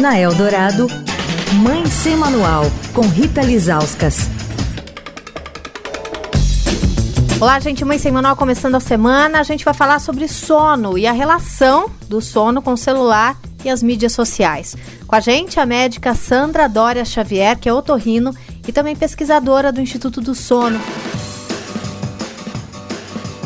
Na Eldorado, Mãe Sem Manual, com Rita Lizauskas. Olá, gente. Mãe Sem Manual começando a semana. A gente vai falar sobre sono e a relação do sono com o celular e as mídias sociais. Com a gente, a médica Sandra Dória Xavier, que é otorrino e também pesquisadora do Instituto do Sono.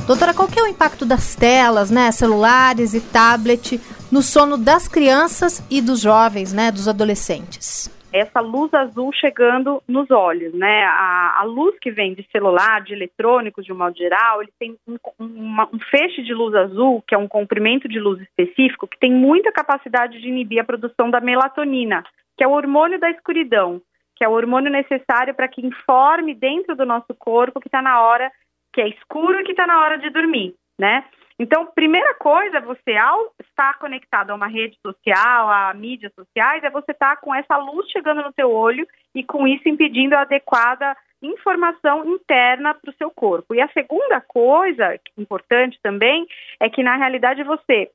Doutora, qual que é o impacto das telas, né, celulares e tablet no sono das crianças e dos jovens, né, dos adolescentes? Essa luz azul chegando nos olhos, né? A, a luz que vem de celular, de eletrônicos, de um modo geral, ele tem um, um feixe de luz azul, que é um comprimento de luz específico, que tem muita capacidade de inibir a produção da melatonina, que é o hormônio da escuridão, que é o hormônio necessário para que informe dentro do nosso corpo que está na hora, que é escuro e que está na hora de dormir, né? Então, primeira coisa, você ao estar conectado a uma rede social, a mídias sociais, é você estar tá com essa luz chegando no seu olho e com isso impedindo a adequada informação interna para o seu corpo. E a segunda coisa importante também é que na realidade você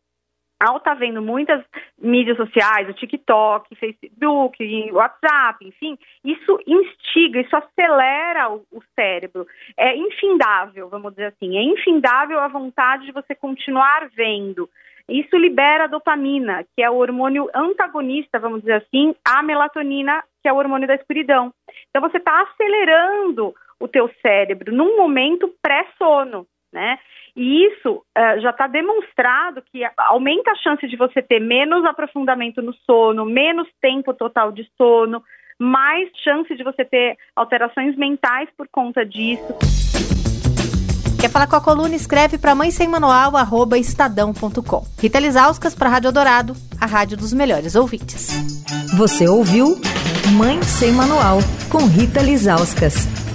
ao estar tá vendo muitas mídias sociais, o TikTok, Facebook, WhatsApp, enfim, isso instiga, isso acelera o, o, cérebro. É infindável, vamos dizer assim, é infindável a vontade de você continuar vendo. Isso libera a dopamina, que é o hormônio antagonista, vamos dizer assim, à melatonina, que é o hormônio da escuridão. Então você está acelerando o teu cérebro num momento pré-sono, né? E isso uh, já está demonstrado que aumenta a chance de você ter menos aprofundamento no sono, menos tempo total de sono, mais chance de você ter alterações mentais por conta disso. Quer falar com a coluna? Escreve para mãe sem manual, arroba estadão.com. Rita Lisauskas para Rádio Dourado, a rádio dos melhores ouvintes. Você ouviu Mãe Sem Manual, com Rita Lisauskas.